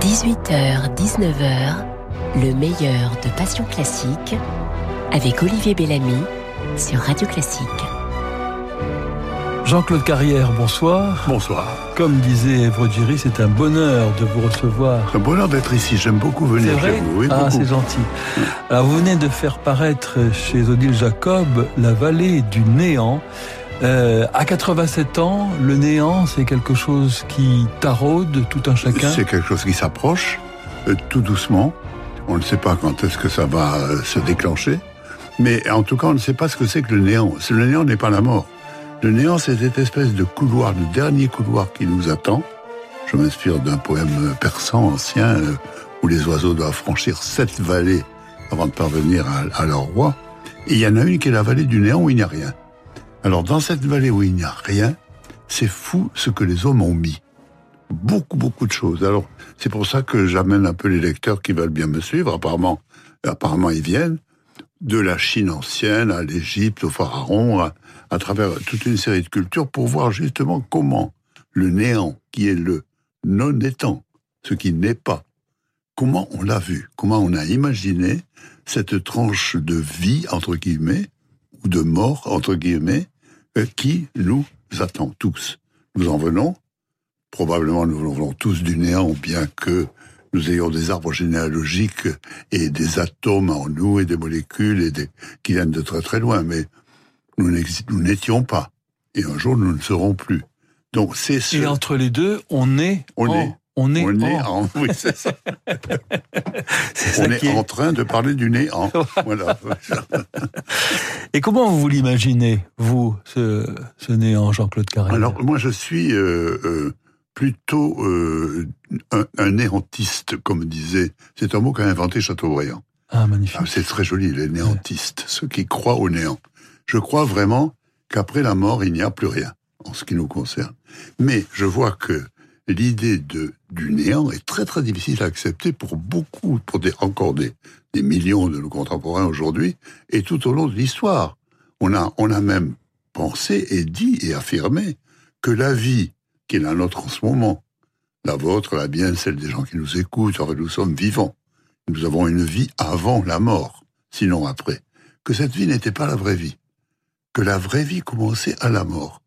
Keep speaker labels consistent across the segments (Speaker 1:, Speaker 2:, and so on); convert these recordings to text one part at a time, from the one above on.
Speaker 1: 18h, 19h, le meilleur de Passion Classique avec Olivier Bellamy sur Radio Classique.
Speaker 2: Jean-Claude Carrière, bonsoir.
Speaker 3: Bonsoir.
Speaker 2: Comme disait Evre c'est un bonheur de vous recevoir.
Speaker 3: C'est un bonheur d'être ici. J'aime beaucoup venir
Speaker 2: chez
Speaker 3: vous.
Speaker 2: ah, c'est gentil. Alors, vous venez de faire paraître chez Odile Jacob La vallée du néant. Euh, à 87 ans, le néant, c'est quelque chose qui taraude tout un chacun.
Speaker 3: C'est quelque chose qui s'approche, euh, tout doucement. On ne sait pas quand est-ce que ça va euh, se déclencher. Mais en tout cas, on ne sait pas ce que c'est que le néant. Le néant n'est pas la mort. Le néant, c'est cette espèce de couloir, le dernier couloir qui nous attend. Je m'inspire d'un poème persan ancien où les oiseaux doivent franchir sept vallées avant de parvenir à, à leur roi. Et il y en a une qui est la vallée du néant où il n'y a rien. Alors dans cette vallée où il n'y a rien, c'est fou ce que les hommes ont mis. Beaucoup, beaucoup de choses. Alors c'est pour ça que j'amène un peu les lecteurs qui veulent bien me suivre. Apparemment, apparemment ils viennent de la Chine ancienne à l'Égypte, au Pharaon, à, à, travers toute une série de cultures pour voir justement comment le néant, qui est le non-étant, ce qui n'est pas, comment on l'a vu, comment on a imaginé cette tranche de vie, entre guillemets, ou de mort, entre guillemets, qui nous attend tous? Nous en venons, probablement nous en venons tous du néant, bien que nous ayons des arbres généalogiques et des atomes en nous et des molécules et des, qui viennent de très très loin, mais nous n'étions pas. Et un jour, nous ne serons plus. Donc c'est
Speaker 2: Et entre les deux, on est
Speaker 3: on est
Speaker 2: on est,
Speaker 3: en... Oui, c'est ça. on est, en train de parler du néant. voilà.
Speaker 2: Et comment vous l'imaginez, vous, ce, ce néant, Jean-Claude Carré
Speaker 3: Alors, moi, je suis euh, euh, plutôt euh, un, un, néantiste, comme disait. C'est un mot qu'a inventé Chateaubriand.
Speaker 2: Ah, magnifique. Ah,
Speaker 3: c'est très joli, les néantistes, ceux qui croient au néant. Je crois vraiment qu'après la mort, il n'y a plus rien, en ce qui nous concerne. Mais je vois que l'idée du néant est très très difficile à accepter pour beaucoup, pour des, encore des, millions de nos contemporains aujourd'hui, et tout au long de l'histoire. On a, on a même pensé et dit et affirmé que la vie qui est la nôtre en ce moment, la vôtre, la mienne, celle des gens qui nous écoutent, nous sommes vivants. Nous avons une vie avant la mort, sinon après. Que cette vie n'était pas la vraie vie. Que la vraie vie commençait à la mort.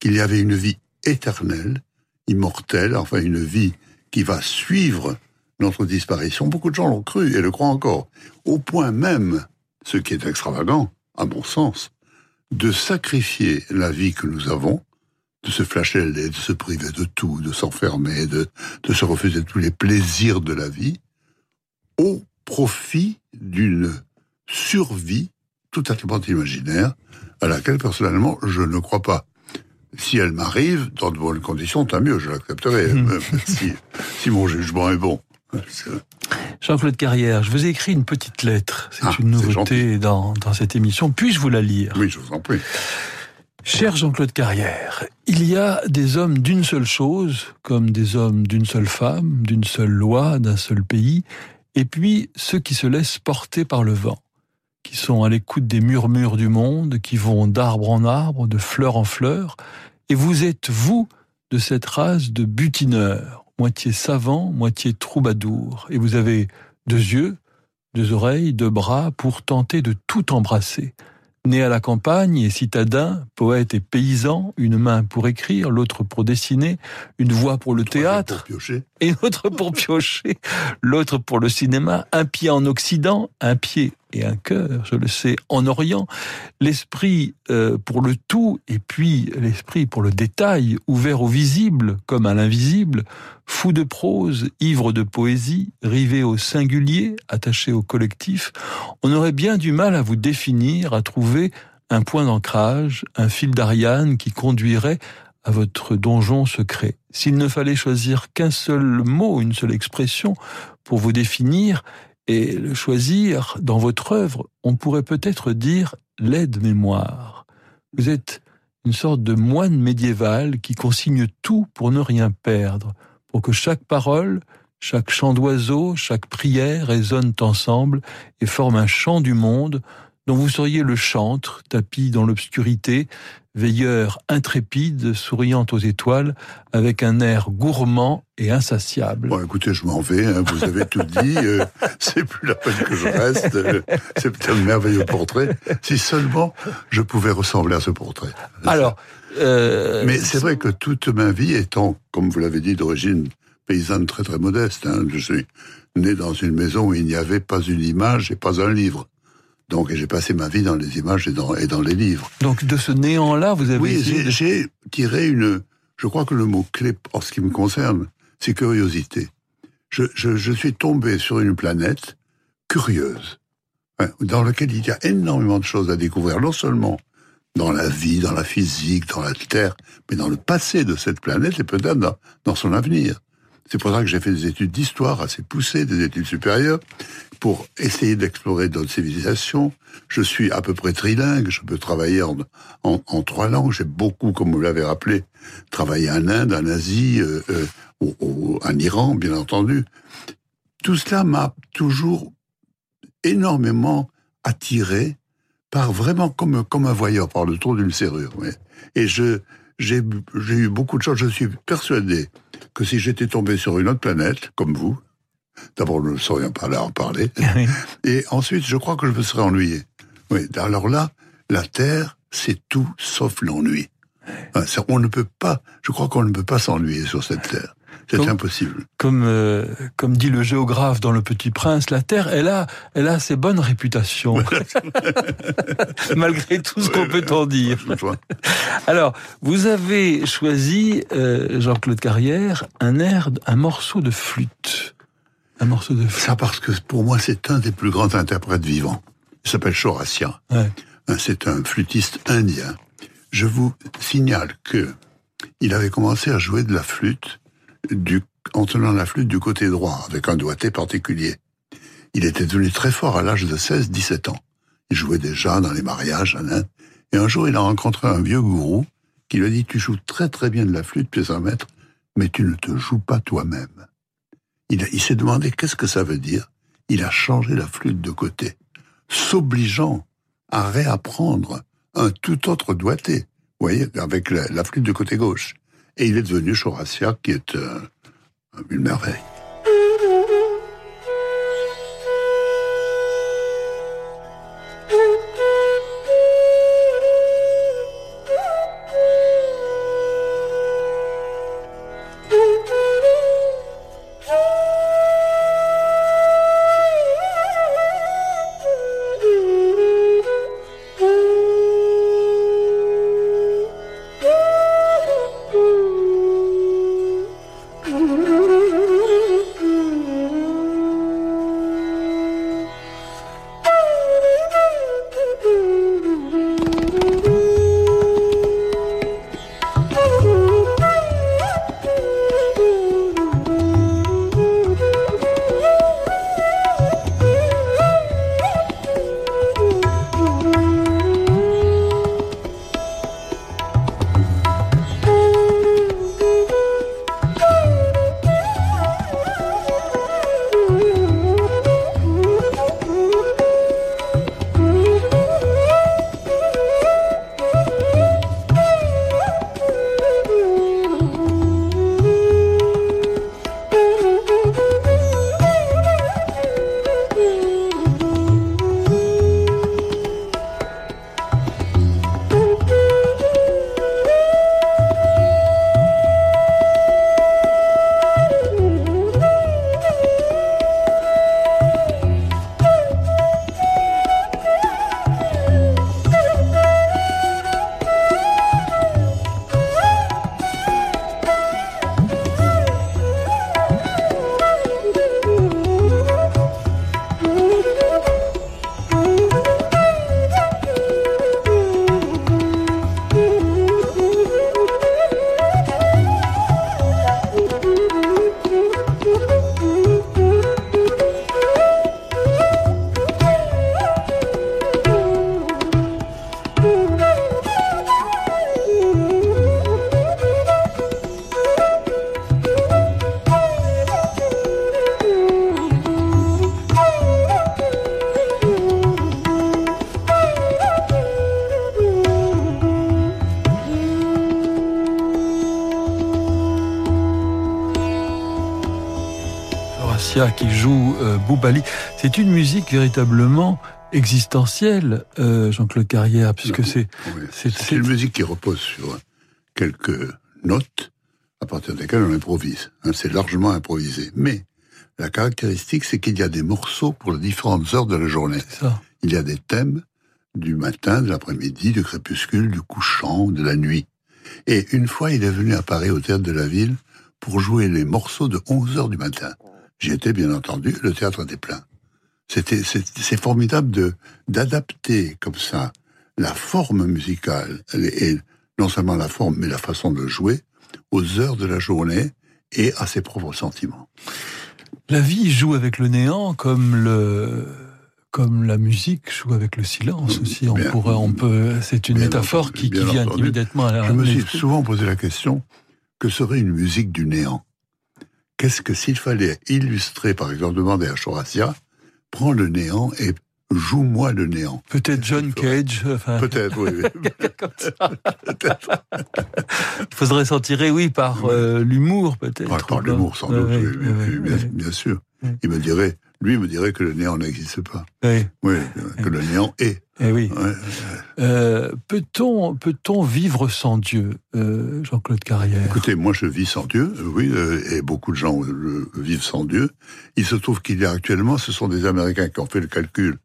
Speaker 3: Qu'il y avait une vie éternelle immortelle, enfin une vie qui va suivre notre disparition. Beaucoup de gens l'ont cru et le croient encore. Au point même, ce qui est extravagant, à mon sens, de sacrifier la vie que nous avons, de se flageller, de se priver de tout, de s'enfermer, de, de se refuser tous les plaisirs de la vie, au profit d'une survie tout à fait imaginaire, à laquelle personnellement je ne crois pas si elle m'arrive dans de bonnes conditions, tant mieux, je l'accepterai, hmm. euh, si, si mon jugement est bon.
Speaker 2: Jean-Claude Carrière, je vous ai écrit une petite lettre. C'est ah, une nouveauté dans, dans cette émission. Puis-je vous la lire?
Speaker 3: Oui, je vous en prie.
Speaker 2: Cher Jean-Claude Carrière, il y a des hommes d'une seule chose, comme des hommes d'une seule femme, d'une seule loi, d'un seul pays, et puis ceux qui se laissent porter par le vent qui sont à l'écoute des murmures du monde, qui vont d'arbre en arbre, de fleur en fleur, et vous êtes, vous, de cette race de butineurs, moitié savants, moitié troubadours, et vous avez deux yeux, deux oreilles, deux bras pour tenter de tout embrasser. Né à la campagne et citadin, poète et paysan, une main pour écrire, l'autre pour dessiner, une voix pour le théâtre, et une autre pour piocher, l'autre pour le cinéma, un pied en Occident, un pied et un cœur, je le sais, en Orient, l'esprit euh, pour le tout et puis l'esprit pour le détail, ouvert au visible comme à l'invisible, fou de prose, ivre de poésie, rivé au singulier, attaché au collectif, on aurait bien du mal à vous définir, à trouver un point d'ancrage, un fil d'Ariane qui conduirait à votre donjon secret. S'il ne fallait choisir qu'un seul mot, une seule expression pour vous définir, et le choisir dans votre œuvre, on pourrait peut-être dire l'aide-mémoire. Vous êtes une sorte de moine médiéval qui consigne tout pour ne rien perdre, pour que chaque parole, chaque chant d'oiseau, chaque prière résonnent ensemble et forment un chant du monde dont vous seriez le chantre, tapis dans l'obscurité, veilleur intrépide, souriant aux étoiles, avec un air gourmand et insatiable.
Speaker 3: Bon, écoutez, je m'en vais, hein, vous avez tout dit, euh, c'est plus la peine que je reste, euh, c'est un merveilleux portrait, si seulement je pouvais ressembler à ce portrait.
Speaker 2: Alors,
Speaker 3: euh, Mais c'est vrai que toute ma vie étant, comme vous l'avez dit, d'origine paysanne très très modeste, hein, je suis né dans une maison où il n'y avait pas une image et pas un livre. Donc j'ai passé ma vie dans les images et dans, et dans les livres.
Speaker 2: Donc de ce néant-là, vous avez...
Speaker 3: Oui, j'ai tiré une... Je crois que le mot clé, en ce qui me concerne, c'est curiosité. Je, je, je, suis tombé sur une planète curieuse, hein, dans laquelle il y a énormément de choses à découvrir, non seulement dans la vie, dans la physique, dans la Terre, mais dans le passé de cette planète et peut-être dans, dans son avenir. C'est pour ça que j'ai fait des études d'histoire assez poussées, des études supérieures, pour essayer d'explorer d'autres civilisations. Je suis à peu près trilingue, je peux travailler en, en, trois langues. J'ai beaucoup, comme vous l'avez rappelé, travaillé en Inde, en Asie, euh, euh, en Iran, bien entendu. Tout cela m'a toujours énormément attiré par vraiment comme, comme un voyeur par le tour d'une serrure. Et j'ai eu beaucoup de chance. Je suis persuadé que si j'étais tombé sur une autre planète, comme vous, d'abord nous ne serions pas là en parler, et ensuite je crois que je me serais ennuyé. Oui, alors là, la Terre, c'est tout sauf l'ennui. On ne peut pas, je crois qu'on ne peut pas s'ennuyer sur cette Terre. C'est impossible.
Speaker 2: Comme euh, comme dit le géographe dans Le Petit Prince, la Terre, elle a elle a ses bonnes réputations, malgré tout ce qu'on peut en dire. Alors, vous avez choisi euh, Jean-Claude Carrière un air, un morceau de flûte, un morceau de flûte.
Speaker 3: Ça parce que pour moi c'est un des plus grands interprètes vivants. Il s'appelle Chaurasia. Ouais. Hein, c'est un flûtiste indien. Je vous signale que il avait commencé à jouer de la flûte en tenant la flûte du côté droit, avec un doigté particulier. Il était devenu très fort à l'âge de 16-17 ans. Il jouait déjà dans les mariages en Inde. Et un jour, il a rencontré un vieux gourou qui lui a dit, tu joues très très bien de la flûte, pieds un maître, mais tu ne te joues pas toi-même. Il, il s'est demandé qu'est-ce que ça veut dire? Il a changé la flûte de côté, s'obligeant à réapprendre un tout autre doigté. Vous voyez, avec la, la flûte de côté gauche. Et il est devenu Chaurasia, qui est euh, une merveille.
Speaker 2: Qui joue euh, Boubali. C'est une musique véritablement existentielle, euh, Jean-Claude Carrière, puisque c'est...
Speaker 3: C'est une musique qui repose sur quelques notes à partir desquelles on improvise. Hein, c'est largement improvisé. Mais la caractéristique, c'est qu'il y a des morceaux pour les différentes heures de la journée. Il y a des thèmes du matin, de l'après-midi, du crépuscule, du couchant, de la nuit. Et une fois, il est venu à Paris, au théâtre de la ville, pour jouer les morceaux de 11 heures du matin. J'y étais, bien entendu, le théâtre était plein. C'était, c'est formidable de, d'adapter comme ça la forme musicale, et non seulement la forme, mais la façon de jouer, aux heures de la journée et à ses propres sentiments.
Speaker 2: La vie joue avec le néant comme le, comme la musique joue avec le silence aussi. On pourrait, on peut, c'est une métaphore qui, vient immédiatement à la
Speaker 3: Je me suis souvent posé la question que serait une musique du néant? Qu'est-ce que s'il fallait illustrer, par exemple, demander à Chorasia, prends le néant et joue-moi le néant.
Speaker 2: Peut-être John Cage.
Speaker 3: Peut-être, oui.
Speaker 2: peut-être. Il faudrait s'en tirer, oui, par euh, l'humour, peut-être.
Speaker 3: par l'humour, sans doute, oui, bien, sûr. Il me dirait, lui me dirait que le néant n'existe pas. Oui, que le néant est.
Speaker 2: Eh oui. Euh, peut-on peut-on vivre sans Dieu, euh, Jean-Claude Carrière?
Speaker 3: Écoutez, moi je vis sans Dieu, euh, oui, et beaucoup de gens vivent sans Dieu. Il se trouve qu'il y a actuellement, ce sont des Américains qui ont fait le calcul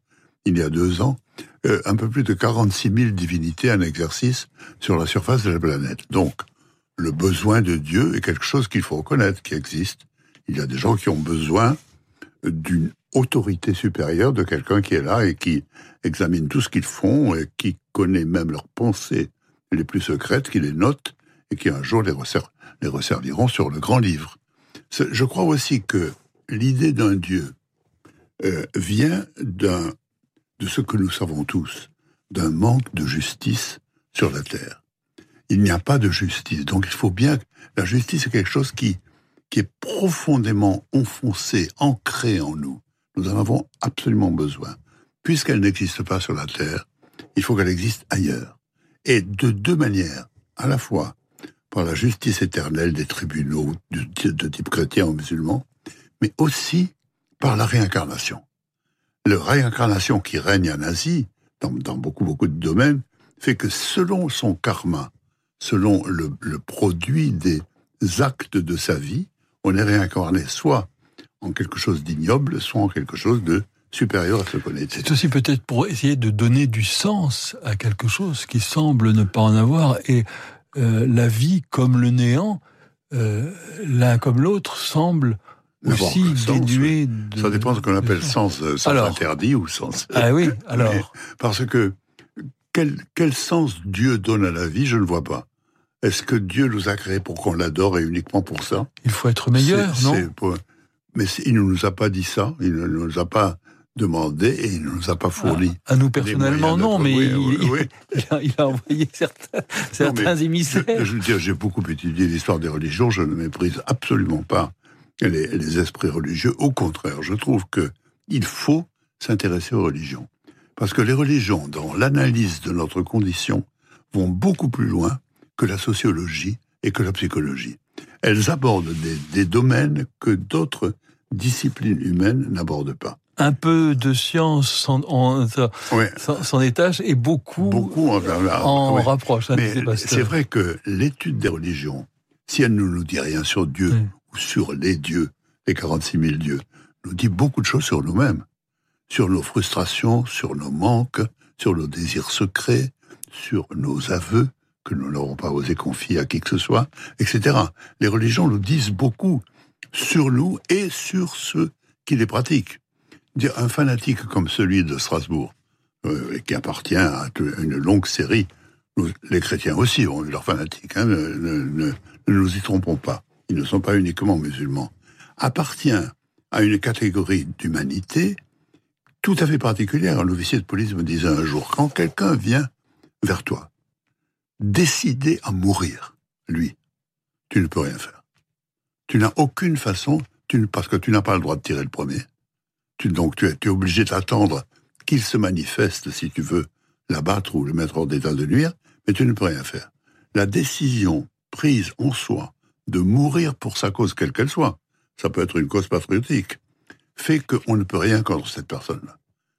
Speaker 3: il y a deux ans, un peu plus de 46 000 divinités en exercice sur la surface de la planète. Donc, le besoin de Dieu est quelque chose qu'il faut reconnaître, qui existe. Il y a des gens qui ont besoin d'une autorité supérieure, de quelqu'un qui est là et qui examine tout ce qu'ils font et qui connaît même leurs pensées les plus secrètes, qui les note et qui un jour les, resserviront sur le grand livre. Je crois aussi que l'idée d'un Dieu euh, vient de ce que nous savons tous, d'un manque de justice sur la terre. Il n'y a pas de justice, donc il faut bien la justice est quelque chose qui qui est profondément enfoncée, ancrée en nous. Nous en avons absolument besoin. Puisqu'elle n'existe pas sur la Terre, il faut qu'elle existe ailleurs. Et de deux manières. À la fois par la justice éternelle des tribunaux de, type chrétien ou musulman, mais aussi par la réincarnation. La réincarnation qui règne en Asie, dans, beaucoup, beaucoup de domaines, fait que selon son karma, selon le produit des actes de sa vie, on est réincarné soit en quelque chose d'ignoble, soit en quelque chose de supérieur à ce qu'on est.
Speaker 2: C'est aussi peut-être pour essayer de donner du sens à quelque chose qui semble ne pas en avoir. Et euh, la vie comme le néant, euh, l'un comme l'autre, semble aussi dénué de...
Speaker 3: Ça dépend de ce qu'on appelle sens, euh, sens interdit ou sens...
Speaker 2: Ah oui, alors...
Speaker 3: parce que quel, quel sens Dieu donne à la vie, je ne vois pas. Est-ce que Dieu nous a créés pour qu'on l'adore et uniquement pour ça?
Speaker 2: Il faut être meilleur, non?
Speaker 3: Mais il ne nous a pas dit ça, il ne nous a pas demandé et il ne nous a pas fourni.
Speaker 2: Ah, à nous personnellement, non, mais il, a, envoyé certains, certains émissaires.
Speaker 3: Je, veux dire, j'ai beaucoup étudié l'histoire des religions, je ne méprise absolument pas les, les esprits religieux. Au contraire, je trouve que il faut s'intéresser aux religions. Parce que les religions, dans l'analyse de notre condition, vont beaucoup plus loin que la sociologie et que la psychologie. Elles abordent des, domaines que d'autres disciplines humaines n'abordent pas.
Speaker 2: Un peu de science s'en détache et beaucoup, beaucoup en, rapproche.
Speaker 3: Mais c'est vrai que l'étude des religions, si elle ne nous dit rien sur Dieu ou sur les dieux, les 46 000 dieux, nous dit beaucoup de choses sur nous-mêmes, sur nos frustrations, sur nos manques, sur nos désirs secrets, sur nos aveux, que nous n'aurons pas osé confier à qui que ce soit, etc. Les religions nous disent beaucoup sur nous et sur ceux qui les pratiquent. Un fanatique comme celui de Strasbourg, euh, qui appartient à une longue série, les chrétiens aussi ont eu leurs fanatiques, hein, ne, nous y trompons pas, ils ne sont pas uniquement musulmans, appartient à une catégorie d'humanité tout à fait particulière. Un officier de police me disait un jour, quand quelqu'un vient vers toi décidé à mourir, lui, tu ne peux rien faire. Tu n'as aucune façon, parce que tu n'as pas le droit de tirer le premier. Tu, donc tu es, obligé d'attendre qu'il se manifeste si tu veux l'abattre ou le mettre hors d'état de nuire, mais tu ne peux rien faire. La décision prise en soi de mourir pour sa cause quelle qu'elle soit, ça peut être une cause patriotique, fait qu'on ne peut rien contre cette personne-là.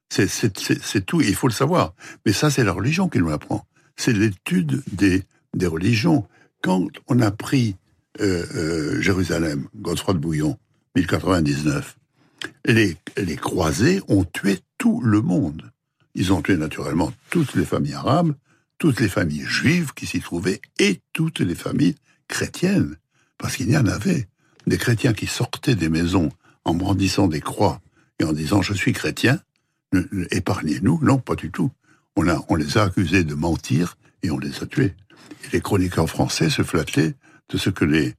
Speaker 3: C'est tout, il faut le savoir. Mais ça, c'est la religion qui nous l'apprend. C'est l'étude des, des religions. Quand on a pris Jérusalem, Godefroy de Bouillon, 1099, les, croisés ont tué tout le monde. Ils ont tué naturellement toutes les familles arabes, toutes les familles juives qui s'y trouvaient et toutes les familles chrétiennes. Parce qu'il y en avait des chrétiens qui sortaient des maisons en brandissant des croix et en disant je suis chrétien, épargnez-nous. Non, pas du tout. On, les a accusés de mentir et on les a tués. Les chroniqueurs français se flattaient de ce que les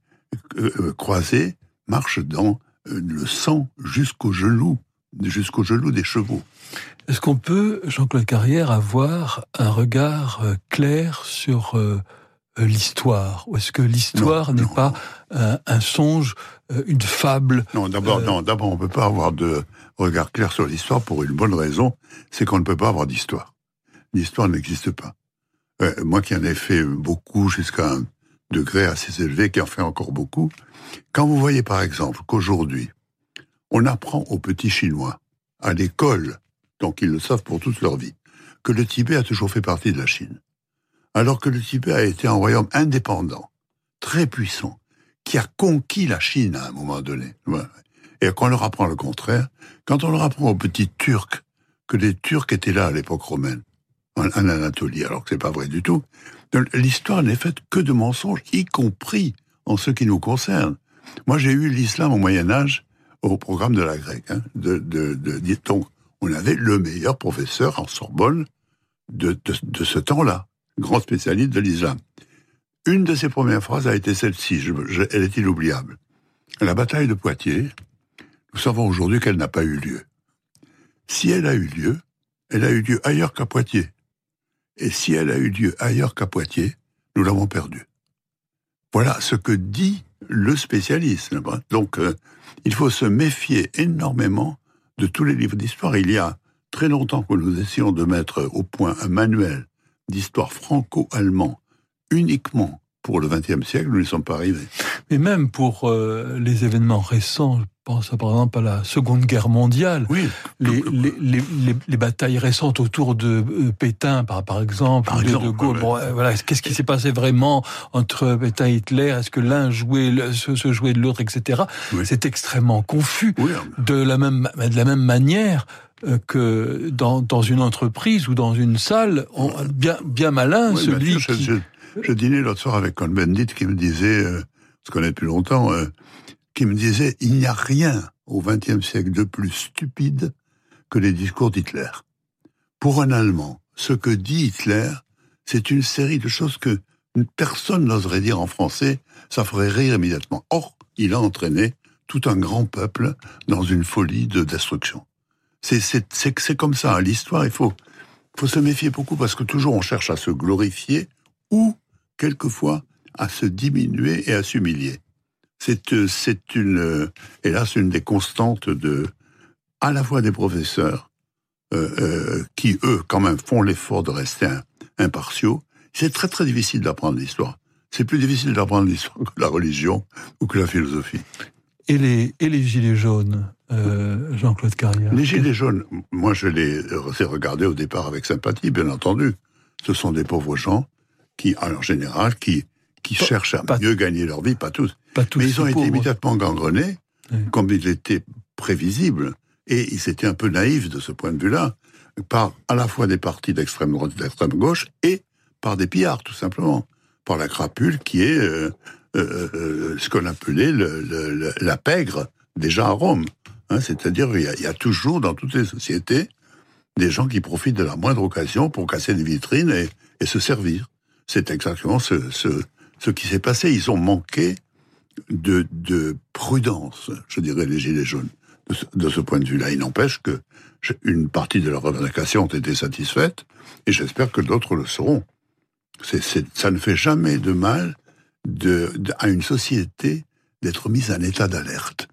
Speaker 3: euh, euh, croisés marchent dans euh, le sang jusqu'au genou, jusqu'au genou des chevaux.
Speaker 2: Est-ce qu'on peut, Jean-Claude Carrière, avoir un regard clair sur l'histoire? Ou est-ce que l'histoire n'est pas un, songe, une fable?
Speaker 3: Non, d'abord, non, d'abord, on peut pas avoir de regard clair sur l'histoire pour une bonne raison, c'est qu'on ne peut pas avoir d'histoire. L'histoire n'existe pas. moi qui en ai fait beaucoup jusqu'à un degré assez élevé, qui en fait encore beaucoup, quand vous voyez par exemple qu'aujourd'hui, on apprend aux petits Chinois, à l'école, donc ils le savent pour toute leur vie, que le Tibet a toujours fait partie de la Chine, alors que le Tibet a été un royaume indépendant, très puissant, qui a conquis la Chine à un moment donné. Et qu'on leur apprend le contraire, quand on leur apprend aux petits Turcs que les Turcs étaient là à l'époque romaine, en, Anatolie, alors que c'est pas vrai du tout, l'histoire n'est faite que de mensonges, y compris en ce qui nous concerne. Moi, j'ai eu l'islam au Moyen Âge au programme de la grecque. Hein, de, de, on avait le meilleur professeur en Sorbonne de, de, ce temps-là, grand spécialiste de l'islam. Une de ses premières phrases a été celle-ci, elle est inoubliable. La bataille de Poitiers, nous savons aujourd'hui qu'elle n'a pas eu lieu. Si elle a eu lieu, elle a eu lieu ailleurs qu'à Poitiers. Et si elle a eu lieu ailleurs qu'à Poitiers, nous l'avons perdue. Voilà ce que dit le spécialiste. Donc, euh, il faut se méfier énormément de tous les livres d'histoire. Il y a très longtemps que nous essayons de mettre au point un manuel d'histoire franco-allemand uniquement pour le XXe siècle, nous n'y sommes pas arrivés.
Speaker 2: Mais même pour euh, les événements récents, pense par exemple à la Seconde Guerre mondiale,
Speaker 3: oui,
Speaker 2: les, les, les, les, batailles récentes autour de euh, Pétain, par, par exemple, de, de Gaulle. voilà, qu'est-ce qui s'est passé vraiment entre Pétain et Hitler? Est-ce que l'un jouait se, jouait de l'autre, etc. C'est extrêmement confus. de la même de la même manière euh, que dans, dans une entreprise ou dans une salle, on, bien, bien malin, celui qui...
Speaker 3: Je dînais l'autre soir avec un Bendit qui me disait, euh, on se connaît depuis longtemps, euh, qui me disait, il n'y a rien au XXe siècle de plus stupide que les discours d'Hitler. Pour un Allemand, ce que dit Hitler, c'est une série de choses que personne n'oserait dire en français, ça ferait rire immédiatement. Or, il a entraîné tout un grand peuple dans une folie de destruction. C'est comme ça, hein. l'histoire, il faut, faut se méfier beaucoup parce que toujours on cherche à se glorifier ou quelquefois à se diminuer et à s'humilier. C'est euh, c'est une euh, hélas une des constantes de à la fois des professeurs euh, qui eux quand même font l'effort de rester impartiaux. C'est très très difficile d'apprendre l'histoire. C'est plus difficile d'apprendre l'histoire que la religion ou que la philosophie.
Speaker 2: Et les, et les gilets jaunes, Jean-Claude Carrière
Speaker 3: Les gilets jaunes, moi je les ai regardés au départ avec sympathie, bien entendu. Ce sont des pauvres gens qui, en général, qui, qui cherchent à mieux gagner leur vie, pas tous. Mais ils ont été immédiatement gangrenés, comme il était prévisible, et ils étaient un peu naïfs de ce point de vue-là, par à la fois des partis d'extrême droite et d'extrême gauche, et par des pillards, tout simplement. Par la crapule qui est euh, euh, euh, ce qu'on appelait le, la pègre, déjà à Rome. Hein, C'est-à-dire il y, a toujours dans toutes les sociétés des gens qui profitent de la moindre occasion pour casser des vitrines et, et se servir. C'est exactement ce, ce, ce qui s'est passé. Ils ont manqué de, de prudence, je dirais, les Gilets jaunes, de ce, point de vue-là. Il n'empêche que une partie de leurs revendications ont été satisfaites, et j'espère que d'autres le seront. Ça ne fait jamais de mal de, à une société d'être mise en état d'alerte.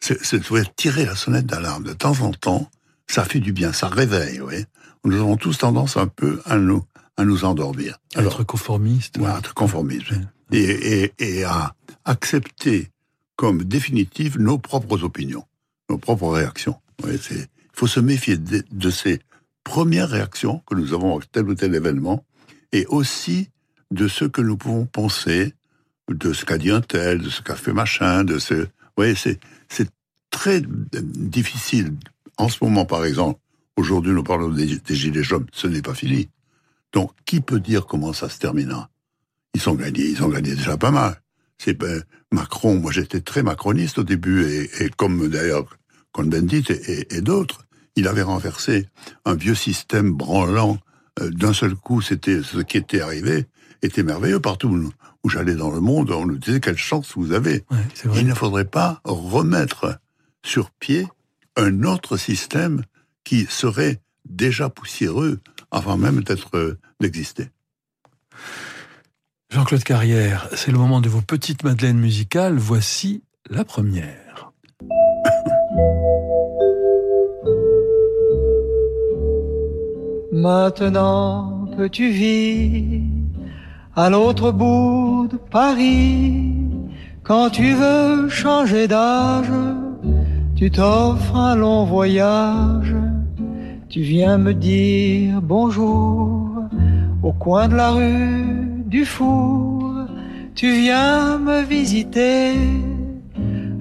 Speaker 3: C'est, c'est tirer la sonnette d'alarme de temps en temps. Ça fait du bien, ça réveille. Oui. Nous avons tous tendance un peu à nous à nous endormir.
Speaker 2: À être conformiste.
Speaker 3: à être conformiste. Et, et, et, à accepter comme définitive nos propres opinions. nos propres réactions. il faut se méfier de, ces premières réactions que nous avons à tel ou tel événement, et aussi de ce que nous pouvons penser de ce qu'a dit un tel, de ce qu'a fait machin, de ce... Vous voyez, c'est très difficile. En ce moment, par exemple, aujourd'hui, nous parlons des, Gilets jaunes, ce n'est pas fini. Donc, qui peut dire comment ça se terminera Ils ont gagné, ils ont gagné déjà pas mal. C'est ben, Macron, moi j'étais très macroniste au début, et, comme d'ailleurs Cohn-Bendit et, et d'autres, il avait renversé un vieux système branlant. Euh, d'un seul coup, c'était ce qui était arrivé, était merveilleux partout où j'allais dans le monde, on nous disait quelle chance vous avez. Il ne faudrait pas remettre sur pied un autre système qui serait déjà poussiéreux avant même d'être euh, d'exister.
Speaker 2: Jean-Claude Carrière, c'est le moment de vos petites madeleines musicales. Voici la première.
Speaker 4: Maintenant que tu vis à l'autre bout de Paris, quand tu veux changer d'âge, tu t'offres un long voyage, tu viens me dire bonjour au coin de la rue du four, tu viens me visiter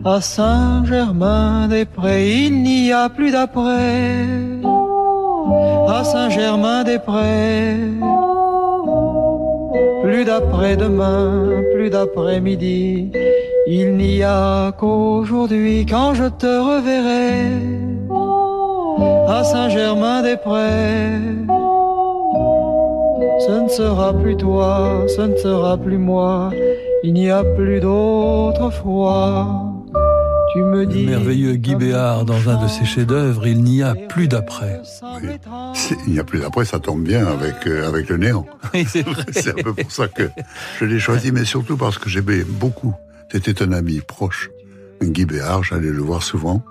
Speaker 4: à Saint-Germain-des-Prés, il n'y a plus d'après. À Saint-Germain-des-Prés. Plus d'après-demain, plus d'après-midi, il n'y a qu'aujourd'hui quand je te reverrai à Saint-Germain-des-Prés. Ce ne sera plus toi, ce ne sera plus moi, il n'y a plus d'autrefois.
Speaker 2: Tu me dis. Le merveilleux Guy Béard dans un de ses chefs-d'œuvre, il n'y a plus d'après.
Speaker 3: Il n'y a plus d'après, ça tombe bien avec, euh, avec le néant. c'est un peu pour ça que je l'ai choisi, mais surtout parce que j'aimais beaucoup c'était un ami proche, Guy Béard, j'allais le voir souvent.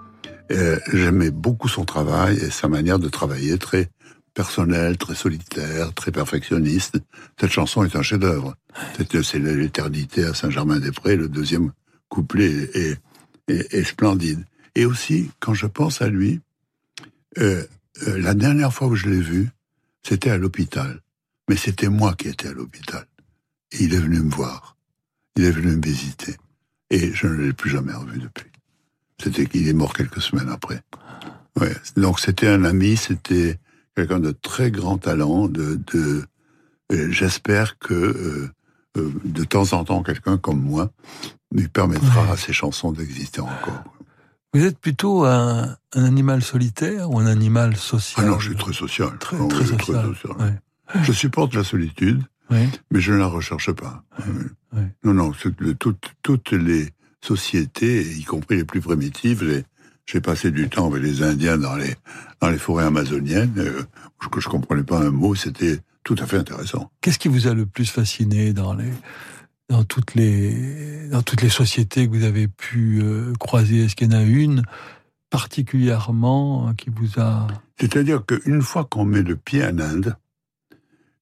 Speaker 3: J'aimais beaucoup son travail et sa manière de travailler, très personnel, très solitaire, très perfectionniste. Cette chanson est un chef-d'œuvre. C'est l'éternité à Saint-Germain-des-Prés, le deuxième couplet est, splendide. Et aussi, quand je pense à lui, euh, euh, la dernière fois que je l'ai vu, c'était à l'hôpital. Mais c'était moi qui étais à l'hôpital. Il est venu me voir. Il est venu me visiter et je ne l'ai plus jamais revu depuis. C'était qu'il est mort quelques semaines après. Ouais. Donc c'était un ami, c'était quelqu'un de très grand talent. De, de j'espère que euh, euh, de temps en temps, quelqu'un comme moi lui permettra à ses chansons d'exister encore.
Speaker 2: Vous êtes plutôt un, un, animal solitaire ou un animal social?
Speaker 3: Ah non, je suis très social. Très, très, social. Je supporte la solitude, mais je ne la recherche pas. Non, non, toutes, toutes les sociétés, y compris les plus primitives, j'ai passé du temps avec les Indiens dans les, dans les forêts amazoniennes, euh, que je comprenais pas un mot, c'était tout à fait intéressant.
Speaker 2: Qu'est-ce qui vous a le plus fasciné dans les, dans toutes les, dans toutes les sociétés que vous avez pu euh, croiser? Est-ce qu'il y en a une particulièrement qui vous a...
Speaker 3: C'est-à-dire qu'une fois qu'on met le pied en Inde,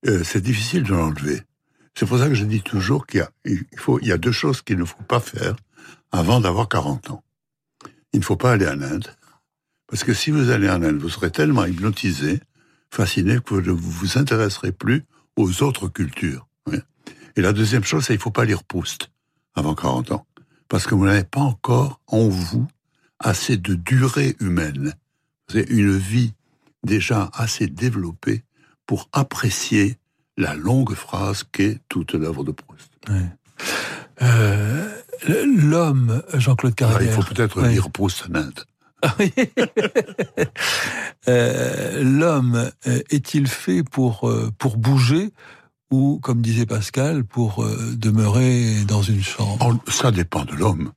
Speaker 3: euh, c'est difficile de l'enlever. C'est pour ça que je dis toujours qu'il y a, il faut, il y a deux choses qu'il ne faut pas faire avant d'avoir 40 ans. Il ne faut pas aller en Inde, parce que si vous allez en Inde, vous serez tellement hypnotisé, fasciné, que vous ne vous intéresserez plus aux autres cultures. Et la deuxième chose, c'est qu'il ne faut pas lire Proust avant 40 ans, parce que vous n'avez pas encore en vous assez de durée humaine. C'est une vie déjà assez développée pour apprécier la longue phrase qu'est toute l'œuvre de Proust.
Speaker 2: Euh, l'homme, Jean-Claude Carrière... Ah,
Speaker 3: il faut peut-être lire Proust en Inde.
Speaker 2: Euh, l'homme euh, est-il fait pour, pour bouger ou, comme disait Pascal, pour demeurer dans une chambre?
Speaker 3: Oh, Ça dépend de l'homme.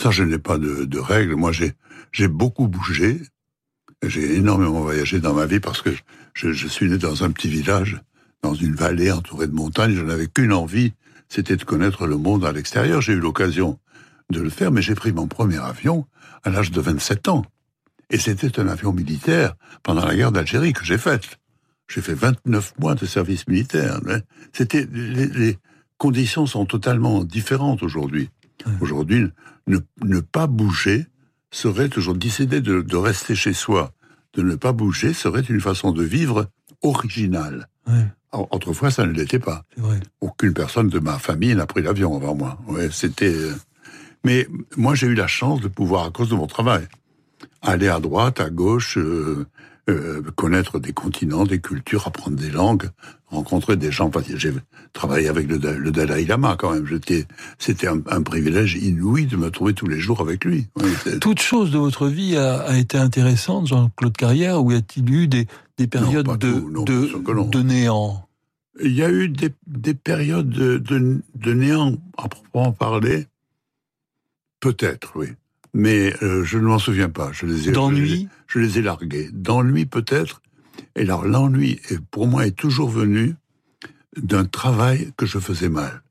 Speaker 3: Ça, je n'ai pas de, de règles. Moi, j'ai beaucoup bougé. J'ai énormément voyagé dans ma vie parce que je, je, suis né dans un petit village, dans une vallée entourée de montagnes. Je n'avais qu'une envie, c'était de connaître le monde à l'extérieur. J'ai eu l'occasion de le faire, mais j'ai pris mon premier avion à l'âge de 27 ans. Et c'était un avion militaire pendant la guerre d'Algérie que j'ai faite. J'ai fait 29 mois de service militaire. C'était les, les, conditions sont totalement différentes aujourd'hui. Aujourd'hui, ne, ne, pas bouger, serait toujours décider de, de, rester chez soi, de ne pas bouger, serait une façon de vivre originale.
Speaker 2: Ouais.
Speaker 3: Autrefois, ça ne l'était pas.
Speaker 2: Vrai.
Speaker 3: Aucune personne de ma famille n'a pris l'avion avant moi. Ouais, c'était. Euh, mais moi, j'ai eu la chance de pouvoir, à cause de mon travail, aller à droite, à gauche, euh, euh, connaître des continents, des cultures, apprendre des langues, rencontrer des gens. J'ai travaillé avec le, le, Dalai Lama quand même. C'était un, un, privilège inouï de me trouver tous les jours avec lui.
Speaker 2: Toute chose de votre vie a, a été intéressante, Jean-Claude Carrière, ou y a-t-il eu des, des périodes
Speaker 3: non,
Speaker 2: de,
Speaker 3: tout, non,
Speaker 2: de, de, néant?
Speaker 3: Il y a eu des, des périodes de, néant, à proprement parler. Peut-être, oui. Mais euh, je ne m'en souviens pas. Je les ai,
Speaker 2: D'ennui?
Speaker 3: je, les ai largués. D'ennui, peut-être. Et alors, l'ennui, pour moi, est toujours venu d'un travail que je faisais mal.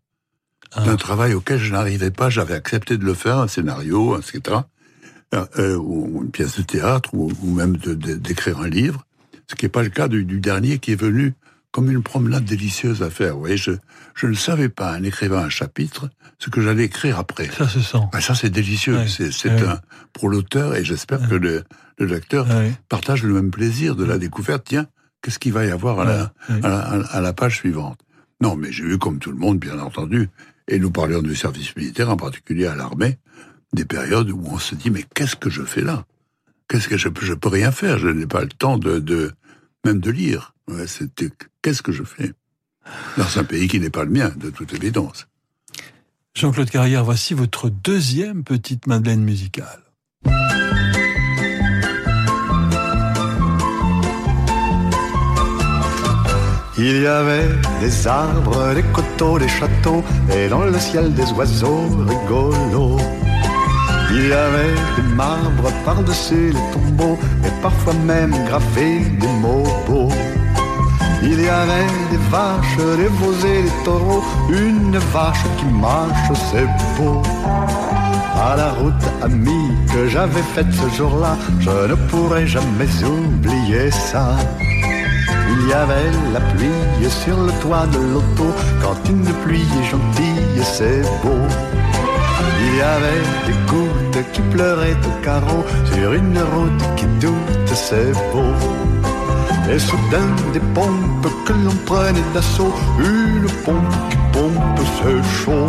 Speaker 3: Ah. D'un travail auquel je n'arrivais pas. J'avais accepté de le faire, un scénario, etc. Euh, ou une pièce de théâtre, ou, ou même d'écrire un livre. Ce qui n'est pas le cas du, du, dernier qui est venu comme une promenade délicieuse à faire. Vous voyez, je, je ne savais pas, en écrivant un chapitre, ce que j'allais écrire après.
Speaker 2: Ça se sent.
Speaker 3: Ben, ça, c'est délicieux.
Speaker 2: Ouais.
Speaker 3: C'est
Speaker 2: Ouais.
Speaker 3: un pour l'auteur, et j'espère
Speaker 2: Ouais.
Speaker 3: que le, le lecteur partage le même plaisir de la découverte. Tiens, qu'est-ce qu'il va y avoir à la,
Speaker 2: Ouais.
Speaker 3: à la, à la page suivante? Non, mais j'ai eu, comme tout le monde, bien entendu, et nous parlions du service militaire, en particulier à l'armée, des périodes où on se dit, mais qu'est-ce que je fais là? Qu'est-ce que je, je peux rien faire? Je n'ai pas le temps de, de même de lire. Ouais, C'était qu'est-ce que je fais dans un pays qui n'est pas le mien, de toute évidence?
Speaker 2: Jean-Claude Carrière, voici votre deuxième petite Madeleine musicale.
Speaker 5: Il y avait des arbres, des coteaux, des châteaux, et dans le ciel des oiseaux rigolos. Il y avait des marbres par-dessus les tombeaux, et parfois même gravés des mots beaux. Il y avait des vaches, des veaux des taureaux, une vache qui marche, c'est beau. À la route amie que j'avais faite ce jour-là, je ne pourrai jamais oublier ça. Il y avait la pluie sur le toit de l'auto, quand une pluie est gentille, c'est beau. Il y avait des gouttes qui pleuraient au carreau, sur une route qui doute, c'est beau. Et soudain des pompes que l'on prenait d'assaut, une pompe qui pompe, c'est chaud.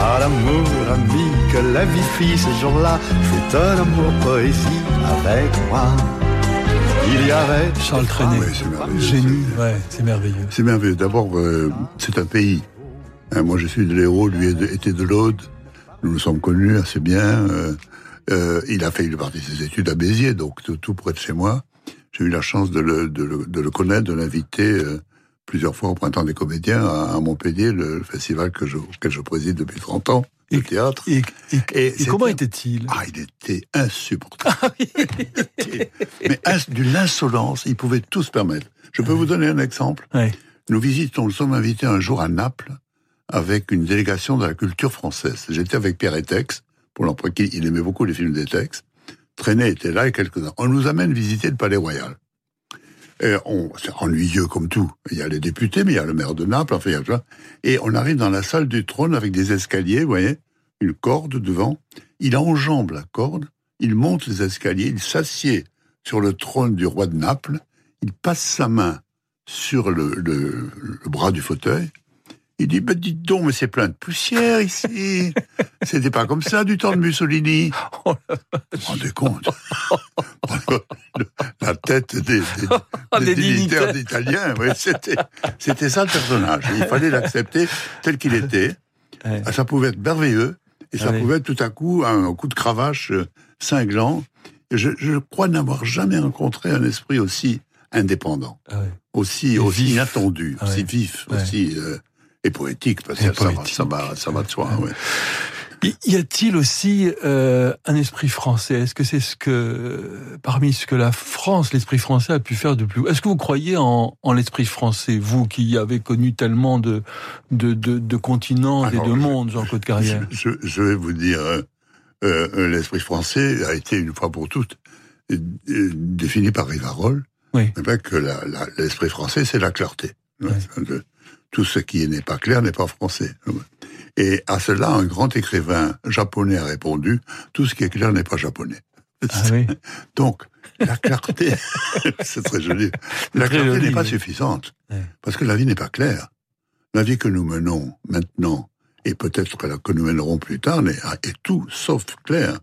Speaker 5: À l'amour ami que la vie fit ce jour-là, fut un amour poésie avec moi. Il y avait
Speaker 2: Charles Trenet.
Speaker 3: Merveilleux.
Speaker 2: Génie, ouais, c'est merveilleux.
Speaker 3: C'est merveilleux. D'abord, euh, c'est un pays. Hein, moi, je suis de l'Hérault, lui était de l'Aude. Nous nous sommes connus assez bien. Euh, euh, il a fait une partie de ses études à Béziers, donc tout, tout près de chez moi. J'ai eu la chance de le, de le, de le connaître, de l'inviter euh, plusieurs fois au Printemps des Comédiens à, à Montpellier, le festival que je, auquel je préside depuis 30 ans, le
Speaker 2: Et-
Speaker 3: théâtre.
Speaker 2: Et, et-
Speaker 3: Et
Speaker 2: et comment était-il?
Speaker 3: Ah, il était insupportable. Mais ins- d'une insolence, il pouvait tout se permettre. Je peux vous donner un exemple.
Speaker 2: Ouais.
Speaker 3: Nous visitons, nous sommes invités un jour à Naples avec une délégation de la culture française. J'étais avec Pierre Etex, pour l'emploi, il aimait beaucoup les films d'Etex. Trenet était là quelques-uns. On nous amène visiter le Palais Royal. On, c'est ennuyeux comme tout. Il y a les députés, mais il y a le maire de Naples, enfin. Et on arrive dans la salle du trône avec des escaliers, vous voyez, une corde devant. Il enjambe la corde, il monte les escaliers, il s'assied sur le trône du roi de Naples, il passe sa main sur le bras du fauteuil. Il dit, bah, dites donc, mais c'est plein de poussière ici. C'était pas comme ça du temps de Mussolini.
Speaker 2: Oh
Speaker 3: Vous vous rendez compte La tête des, des,
Speaker 2: Ah,
Speaker 3: des dignitaires
Speaker 2: dignitaires.
Speaker 3: italiens, oui, c'était, ça le personnage. Il fallait l'accepter tel qu'il était.
Speaker 2: Ouais.
Speaker 3: Ça pouvait être merveilleux, et ça pouvait être tout à coup un coup de cravache euh, cinglant. Je, je crois n'avoir jamais rencontré un esprit aussi indépendant,
Speaker 2: Ah ouais.
Speaker 3: aussi, aussi inattendu, aussi vif, aussi euh, et poétique, parce
Speaker 2: Et
Speaker 3: que ça va,
Speaker 2: poétique.
Speaker 3: ça va, ça va de soi.
Speaker 2: Ouais.
Speaker 3: ouais.
Speaker 2: Y a-t-il aussi euh, un esprit français? Est-ce que c'est ce que, parmi ce que la France, l'esprit français a pu faire de plus Est-ce que vous croyez en, en l'esprit français, vous qui avez connu tellement de, de, de, de continents
Speaker 3: Alors,
Speaker 2: et de
Speaker 3: je-
Speaker 2: mondes, Jean-Claude Carrière?
Speaker 3: Je, je- je vais vous dire, euh, euh, l'esprit français a été une fois pour toutes défini par Rivarol,
Speaker 2: Oui.
Speaker 3: que l'esprit français, c'est la clarté.
Speaker 2: Ouais.
Speaker 3: Tout ce qui n'est pas clair n'est pas français. Et à cela, un grand écrivain japonais a répondu, tout ce qui est clair n'est pas japonais.
Speaker 2: Ah oui.
Speaker 3: Donc, la clarté, c'est très joli, la
Speaker 2: Très
Speaker 3: clarté n'est pas suffisante,
Speaker 2: Ouais.
Speaker 3: parce que la vie n'est pas claire. La vie que nous menons maintenant, et peut-être que nous mènerons plus tard, est tout sauf claire.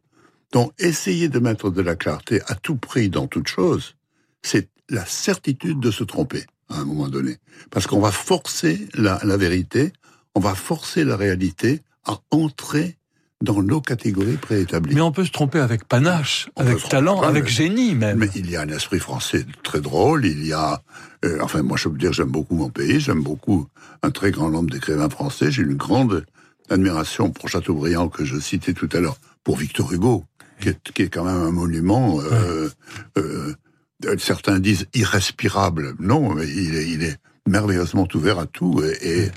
Speaker 3: Donc, essayer de mettre de la clarté à tout prix dans toute chose, c'est la certitude de se tromper à un moment donné. Parce qu'on va forcer la, la vérité, on va forcer la réalité à entrer dans nos catégories préétablies.
Speaker 2: Mais on peut se tromper avec panache,
Speaker 3: On
Speaker 2: avec talent, avec
Speaker 3: mais-
Speaker 2: génie même.
Speaker 3: Mais il y a un esprit français très drôle, il y a... euh, enfin, moi, je peux dire, j'aime beaucoup mon pays, j'aime beaucoup un très grand nombre d'écrivains français, j'ai une grande admiration pour Chateaubriand, que je citais tout à l'heure, pour Victor Hugo, qui est, qui est quand même un monument... euh, euh, certains disent irrespirable. Non, il est, il est merveilleusement ouvert à tout. Et,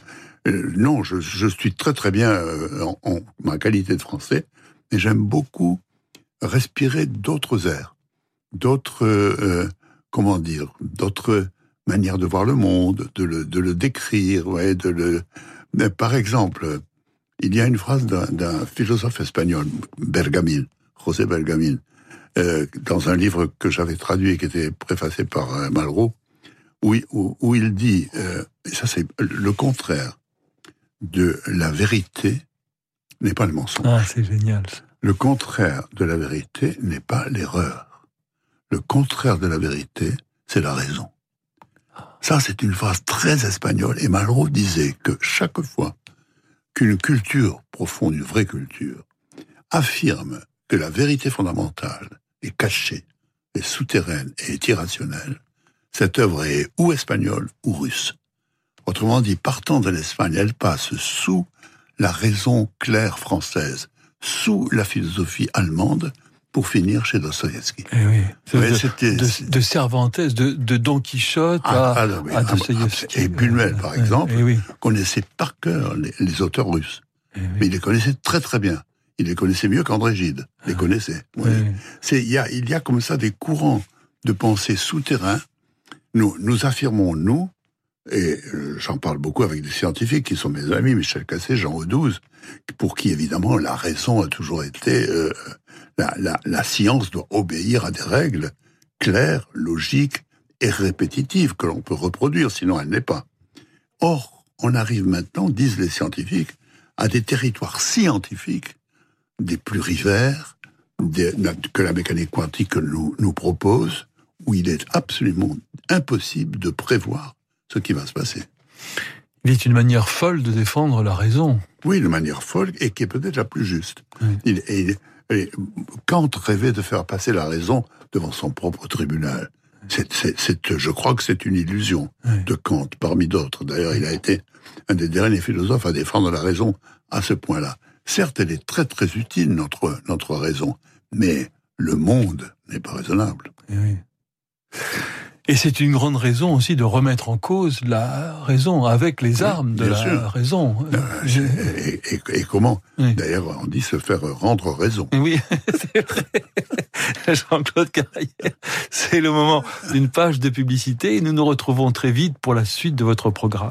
Speaker 3: euh, non, je, suis très très bien euh, en, ma qualité de français, mais j'aime beaucoup respirer d'autres airs, d'autres, euh, comment dire, d'autres manières de voir le monde, de le, de le décrire, de le. Mais par exemple, il y a une phrase d'un philosophe espagnol, José Bergamin, euh, dans un livre que j'avais traduit et qui était préfacé par euh, Malraux, où, il- où, où il dit, euh, et ça c'est le contraire de la vérité n'est pas le mensonge.
Speaker 2: Ah, c'est génial.
Speaker 3: Le contraire de la vérité n'est pas l'erreur. Le contraire de la vérité, c'est la raison. Ça, c'est une phrase très espagnole. Et Malraux disait que chaque fois qu'une culture profonde, une vraie culture, affirme que la vérité fondamentale est cachée, est souterraine et est irrationnelle, cette œuvre est ou espagnole ou russe. Autrement dit, partant de l'Espagne, elle passe sous la raison claire française, sous la philosophie allemande, pour finir chez Dostoïevski.
Speaker 2: Eh oui. De, de, de Cervantes, de, de Don Quichotte à,
Speaker 3: Ah,
Speaker 2: à
Speaker 3: ah,
Speaker 2: Dostoïevski.
Speaker 3: et Buñuel, par exemple,
Speaker 2: eh oui.
Speaker 3: connaissait par cœur les, les auteurs russes.
Speaker 2: eh.
Speaker 3: Mais il les connaissait très très bien. Il les connaissait mieux qu'André Gide. Les connaissait. Oui.
Speaker 2: oui.
Speaker 3: C'est, il y a, il y a comme ça des courants de pensée souterrains. Nous, nous affirmons, nous, et euh, j'en parle beaucoup avec des scientifiques qui sont mes amis, Michel Cassé, Jean Audouze, pour qui évidemment la raison a toujours été, euh, la, la, la science doit obéir à des règles claires, logiques et répétitives que l'on peut reproduire, sinon elle n'est pas. Or, on arrive maintenant, disent les scientifiques, à des territoires scientifiques des plurivers des- que la mécanique quantique nous, nous propose, où il est absolument impossible de prévoir ce qui va se passer.
Speaker 2: Il est une manière folle de défendre la raison.
Speaker 3: Oui, de manière folle, et qui est peut-être la plus juste.
Speaker 2: Oui.
Speaker 3: Il, Kant rêvait de faire passer la raison devant son propre tribunal. Je crois que c'est une illusion
Speaker 2: Oui.
Speaker 3: de Kant, parmi d'autres. D'ailleurs, il a été un des derniers philosophes à défendre la raison à ce point-là. Certes, elle est très très utile, notre, notre raison, mais le monde n'est pas raisonnable.
Speaker 2: Eh oui. Et c'est une grande raison aussi de remettre en cause la raison avec les
Speaker 3: Oui,
Speaker 2: armes de la
Speaker 3: sûr.
Speaker 2: raison.
Speaker 3: Euh, et, et- et comment
Speaker 2: Oui.
Speaker 3: D'ailleurs, on dit se faire rendre raison.
Speaker 2: Oui, c'est vrai. Jean-Claude Carrière, c'est le moment d'une page de publicité et nous nous retrouvons très vite pour la suite de votre programme.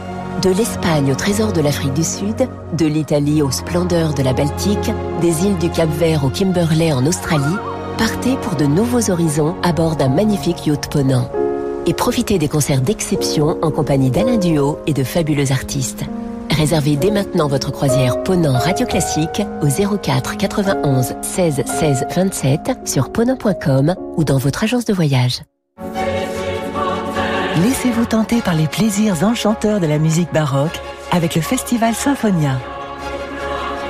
Speaker 1: De l'Espagne au trésor de l'Afrique du Sud, de l'Italie aux splendeurs de la Baltique, des îles du Cap-Vert au Kimberley en Australie, partez pour de nouveaux horizons à bord d'un magnifique yacht Ponant. Et profitez des concerts d'exception en compagnie d'Alain Duo et de fabuleux artistes. Réservez dès maintenant votre croisière Ponant Radio Classique au 04 91 16 16 27 sur ponant.com ou dans votre agence de voyage.
Speaker 6: Laissez-vous tenter par les plaisirs enchanteurs de la musique baroque avec le Festival Symphonia.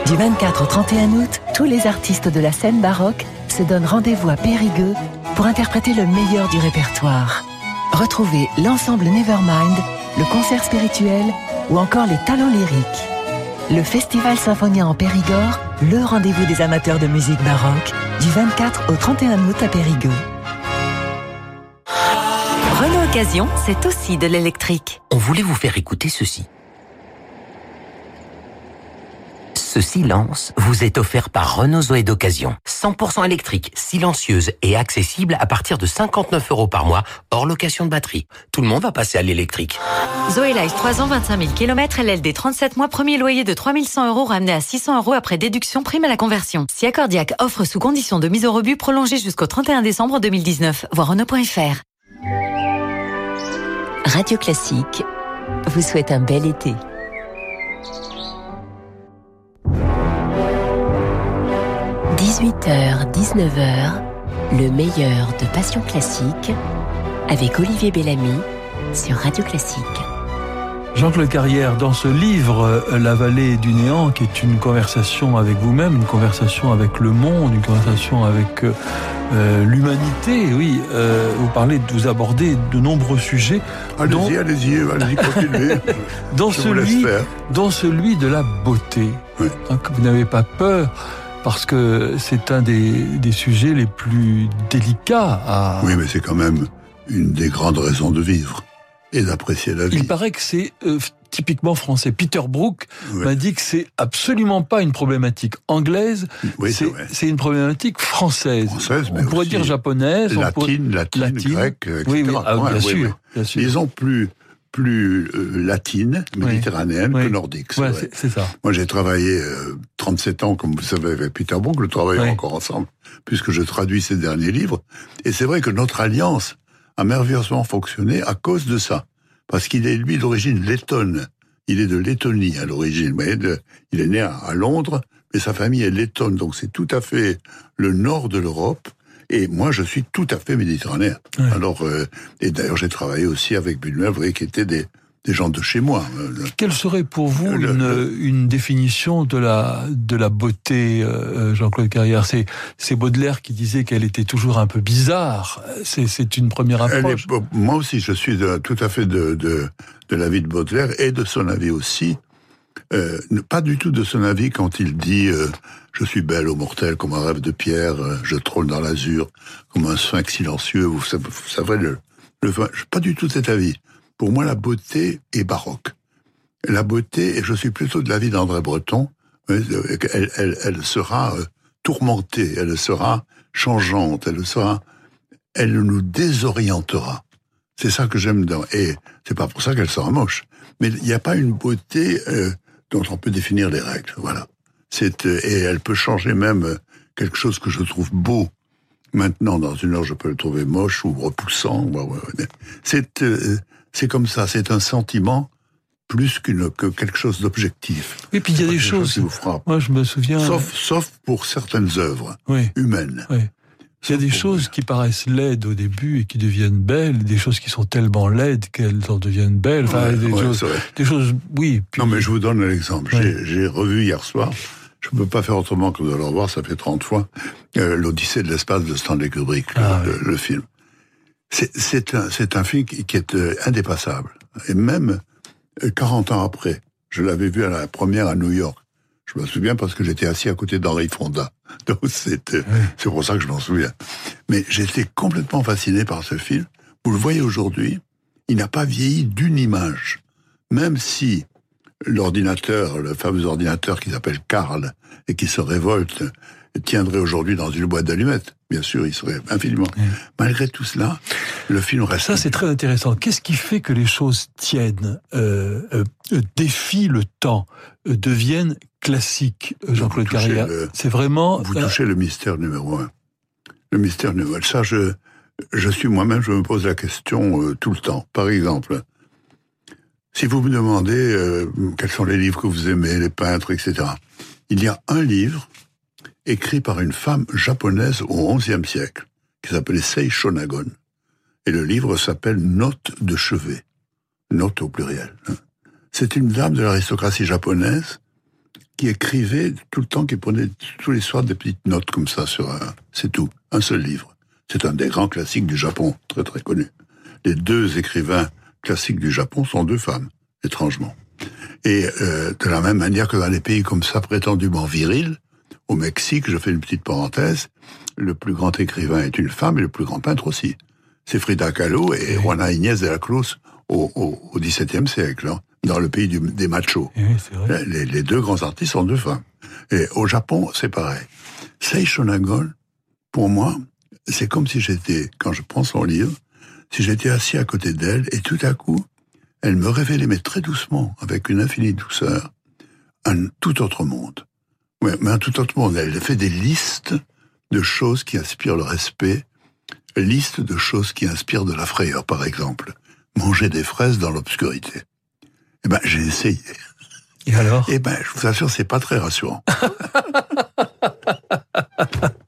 Speaker 6: Du 24 au 31 août, tous les artistes de la scène baroque se donnent rendez-vous à Périgueux pour interpréter le meilleur du répertoire. Retrouvez l'ensemble Nevermind, le concert spirituel, ou encore les talents lyriques. Le Festival Symphonia en Périgord, le rendez-vous des amateurs de musique baroque, du 24 au 31 août à Périgueux.
Speaker 7: C'est aussi de l'électrique.
Speaker 8: On voulait vous faire écouter ceci. Ce silence vous est offert par Renault Zoé d'occasion. 100% électrique, silencieuse et accessible à partir de 59 euros par mois, hors location de batterie. Tout le monde va passer à l'électrique.
Speaker 7: Zoé Life, 3 ans, 25 000 km, LLD 37 mois, premier loyer de 3100 euros ramené à 600 euros après déduction prime à la conversion. Si Accordiac offre sous condition de mise au rebut prolongée jusqu'au 31 décembre 2019. Voir Renault.fr.
Speaker 1: Radio Classique vous souhaite un bel été. « 18h, 19h, le meilleur de Passion Classique avec Olivier Bellamy sur Radio Classique.
Speaker 2: Jean-Claude Carrière, dans ce livre euh, La vallée du néant, qui est une conversation avec vous-même, une conversation avec le monde, une conversation avec euh, euh, l'humanité, oui, euh, vous parlez, vous abordez de nombreux sujets.
Speaker 3: Allez-y, allez-y, allez-y, continuez.
Speaker 2: dans,
Speaker 3: Je
Speaker 2: celui, dans celui de la beauté.
Speaker 3: Oui.
Speaker 2: Donc, vous n'avez pas peur, parce que c'est un des, des sujets les plus délicats à...
Speaker 3: Oui, mais c'est quand même une des grandes raisons de vivre et d'apprécier la vie.
Speaker 2: Il paraît que c'est euh, typiquement français. Peter Brook m'a dit que c'est absolument pas une problématique anglaise,
Speaker 3: Oui, c'est
Speaker 2: une problématique française.
Speaker 3: Française, mais
Speaker 2: on pourrait dire japonaise, on pourrait-
Speaker 3: Latine, latine,
Speaker 2: latine.
Speaker 3: grecque, etc.
Speaker 2: Oui, ah, bien, sûr, bien sûr.
Speaker 3: Disons plus plus euh, latine, méditerranéenne que nordique.
Speaker 2: Ouais, c'est ça.
Speaker 3: Moi, j'ai travaillé euh, 37 ans, comme vous savez, avec Peter Brook. Nous travaillons encore ensemble, puisque je traduis ses derniers livres. Et c'est vrai que notre alliance a merveilleusement fonctionné à cause de ça. Parce qu'il est, lui, d'origine lettonne. Il est de Lettonie, à l'origine. Il est né à, Londres, mais sa famille est lettonne. Donc, c'est tout à fait le nord de l'Europe. Et moi, je suis tout à fait méditerranéen.
Speaker 2: Ouais.
Speaker 3: Alors, euh, et d'ailleurs, j'ai travaillé aussi avec Buñuel, vous voyez, qui étaient des, des gens de chez moi. Euh,
Speaker 2: Quelle serait pour vous
Speaker 3: Le-
Speaker 2: une,
Speaker 3: le-
Speaker 2: une définition de la, de la beauté, euh, Jean-Claude Carrière? C'est c'est Baudelaire qui disait qu'elle était toujours un peu bizarre. C'est c'est une première
Speaker 3: Elle
Speaker 2: approche.
Speaker 3: est- moi aussi, je suis de- tout à fait de, de, de l'avis de Baudelaire et de son avis aussi. Euh, pas du tout de son avis quand il dit euh, Je suis belle au mortel comme un rêve de pierre, euh, je trône dans l'azur comme un sphinx silencieux. Vous savez, vous savez le, le, pas du tout cet avis. Pour moi, la beauté est baroque. La beauté, et je suis plutôt de l'avis d'André Breton, euh, elle, sera euh, tourmentée, elle sera changeante, elle sera, elle nous désorientera. C'est ça que j'aime dans. Et c'est pas pour ça qu'elle sera moche. Mais il n'y a pas une beauté euh, dont on peut définir les règles. Voilà. Et elle peut changer même quelque chose que je trouve beau. Maintenant, dans une heure, je peux le trouver moche ou repoussant. C'est c'est comme ça. C'est un sentiment plus qu'une que quelque chose d'objectif.
Speaker 2: Et puis il y a des choses.
Speaker 3: qui vous frappe.
Speaker 2: Moi, je me souviens.
Speaker 3: Sauf sauf pour certaines œuvres
Speaker 2: oui,
Speaker 3: humaines.
Speaker 2: oui. Il y a des choses qui paraissent laides au début et qui deviennent belles, des choses qui sont tellement laides qu'elles en deviennent belles. Enfin,
Speaker 3: Ouais,
Speaker 2: des,
Speaker 3: ouais,
Speaker 2: choses, des choses, oui. puis-
Speaker 3: Non, mais je vous donne un exemple. J'ai- revu hier soir, je ne peux pas faire autrement que de le revoir, ça fait 30 fois, euh, l'Odyssée de l'espace de Stanley Kubrick, le,
Speaker 2: Ah,
Speaker 3: le- le film. C'est- un, film qui, est euh, indépassable. Et même euh, 40 ans après, je l'avais vu à la première à New York. Je me souviens parce que j'étais assis à côté d'Henri Fonda. Donc c'est euh, c'est pour ça que je m'en souviens. Mais j'étais complètement fasciné par ce film. Vous le voyez aujourd'hui, il n'a pas vieilli d'une image. Même si l'ordinateur, le fameux ordinateur qui s'appelle Karl et qui se révolte, tiendrait aujourd'hui dans une boîte d'allumettes. Bien sûr, il serait infiniment. Malgré tout cela, le film reste.
Speaker 2: Ça, c'est très intéressant. Qu'est-ce qui fait que les choses tiennent, euh, euh, euh, défient le temps, euh, deviennent classiques, Jean-Claude Carrière
Speaker 3: le-
Speaker 2: C'est vraiment...
Speaker 3: Vous touchez le mystère numéro un. Le mystère numéro un. Ça, je, je suis moi-même, je me pose la question tout le temps. Par exemple, si vous me demandez quels sont les livres que vous aimez, les peintres, etc., il y a un livre écrit par une femme japonaise au XIe siècle qui s'appelait Sei Shonagon. Et le livre s'appelle Notes de chevet. Notes au pluriel. hein. C'est une dame de l'aristocratie japonaise qui écrivait tout le temps, qui prenait tous les soirs des petites notes comme ça sur un... C'est tout, un seul livre. C'est un des grands classiques du Japon, très très connu. Les deux écrivains classiques du Japon sont deux femmes, étrangement. Et euh, de la même manière que dans les pays comme ça prétendument virils, au Mexique, je fais une petite parenthèse, le plus grand écrivain est une femme et le plus grand peintre aussi. C'est Frida Kahlo et Juana Inés de la Cruz au, XVIIe siècle, hein, dans le pays des machos. Les, les, deux grands artistes sont deux femmes. Et au Japon, c'est pareil. Sei Shonagon, pour moi, c'est comme si j'étais, quand je prends son livre, si j'étais assis à côté d'elle et tout à coup, elle me révélait, mais très doucement, avec une infinie douceur, un tout autre monde. Ouais, mais un tout autre monde. Elle fait des listes de choses qui inspirent le respect, liste de choses qui inspirent de la frayeur, par exemple. Manger des fraises dans l'obscurité. Eh ben, j'ai essayé.
Speaker 2: Et alors?
Speaker 3: Eh ben, je vous assure, c'est pas très rassurant.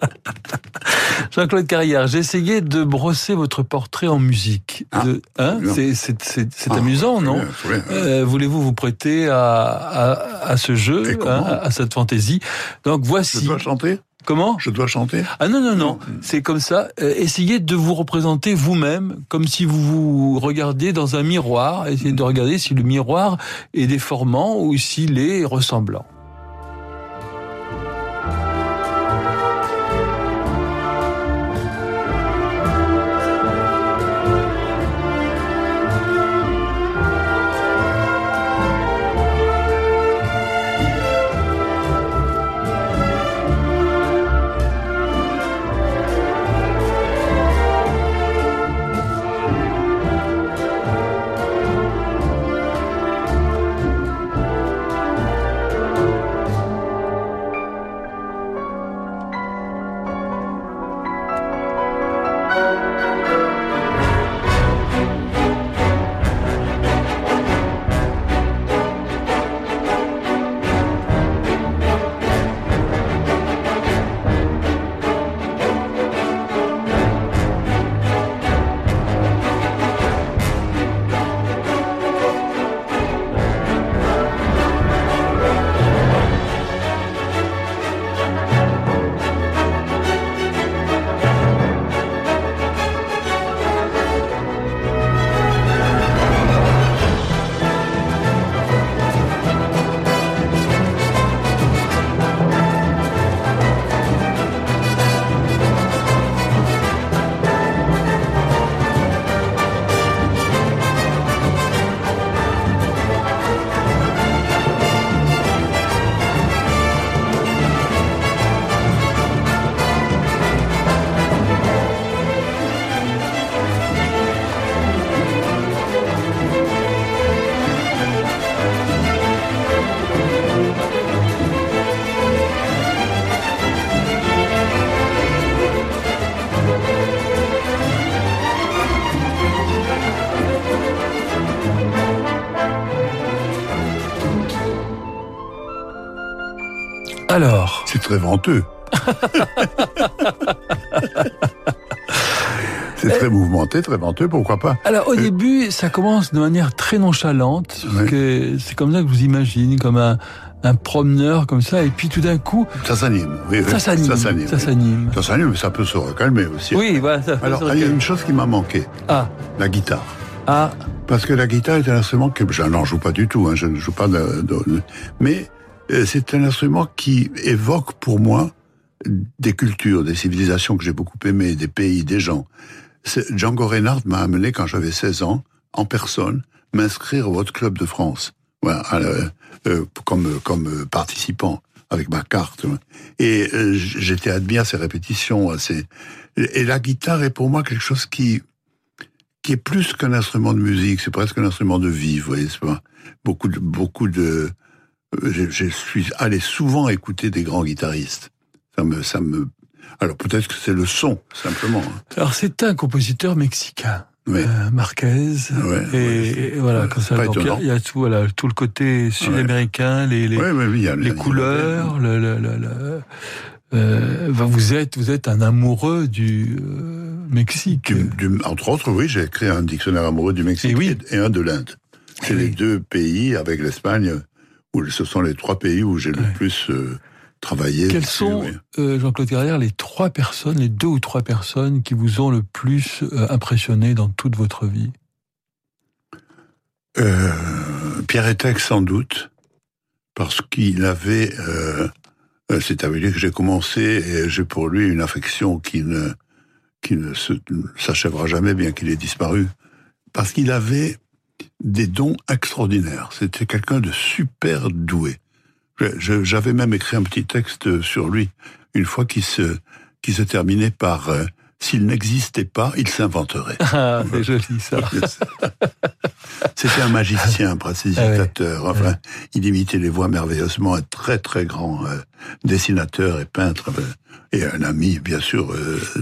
Speaker 2: Jean-Claude Carrière, j'ai essayé de brosser votre portrait en musique.
Speaker 3: Ah,
Speaker 2: hein c'est ah, amusant, non euh, Voulez-vous vous prêter à, ce jeu, hein, à cette fantaisie Donc voici.
Speaker 3: Je dois chanter?
Speaker 2: Comment?
Speaker 3: Je dois chanter?
Speaker 2: Ah non, non, non. C'est comme ça. Euh, essayez de vous représenter vous-même, comme si vous vous regardiez dans un miroir. Essayez de regarder si le miroir est déformant ou s'il est ressemblant.
Speaker 3: C'est très venteux. C'est très mouvementé, très venteux, pourquoi pas
Speaker 2: Alors au euh, début, ça commence de manière très nonchalante. C'est comme ça que vous imaginez, comme un, promeneur comme ça, et puis tout d'un coup...
Speaker 3: Ça s'anime, oui,
Speaker 2: Ça s'anime, ça s'anime. Ça s'anime,
Speaker 3: mais ça peut se recalmer aussi.
Speaker 2: Oui, voilà. Ça
Speaker 3: Alors, il y a une chose qui m'a manqué.
Speaker 2: Ah.
Speaker 3: La guitare.
Speaker 2: Ah.
Speaker 3: Parce que la guitare est un instrument que je n'en joue pas du tout, hein, je ne joue pas de mais euh, c'est un instrument qui évoque pour moi des cultures, des civilisations que j'ai beaucoup aimées, des pays, des gens. Django Reinhardt m'a amené quand j'avais 16 ans, en personne, m'inscrire au votre club de France, euh, euh, comme comme participant avec ma carte. Et j'étais admis à ces répétitions. Et la guitare est pour moi quelque chose qui qui est plus qu'un instrument de musique, c'est presque un instrument de vie, vous voyez, pas beaucoup de beaucoup de je, je, suis allé souvent écouter des grands guitaristes. Ça me, ça me. Alors peut-être que c'est le son simplement. Hein.
Speaker 2: Alors c'est un compositeur mexicain. Euh, Marquez et, voilà quand ça il y a tout voilà tout le côté sud-américain les les, les couleurs le, le, le, euh, vous êtes vous êtes un amoureux du euh, Mexique
Speaker 3: du, entre autres oui j'ai créé un dictionnaire amoureux du Mexique et, un de l'Inde c'est les deux pays avec l'Espagne ce sont les trois pays où j'ai le plus euh, travaillé.
Speaker 2: Quelles sont, euh, Jean-Claude Carrière, les trois personnes, les deux ou trois personnes qui vous ont le plus euh, impressionné dans toute votre vie?
Speaker 3: Pierre Etec, sans doute, parce qu'il avait... C'est avec lui que j'ai commencé et j'ai pour lui une affection qui ne, qui ne s'achèvera jamais, bien qu'il ait disparu. Parce qu'il avait des dons extraordinaires. C'était quelqu'un de super doué. J'avais même écrit un petit texte sur lui, une fois qui se, qui se terminait par euh, S'il n'existait pas, il s'inventerait.
Speaker 2: Ah, c'est joli ça.
Speaker 3: C'était un magicien, un précipitateur. Ah enfin, il imitait les voix merveilleusement. Un très très grand euh, dessinateur et peintre euh, et un ami, bien sûr,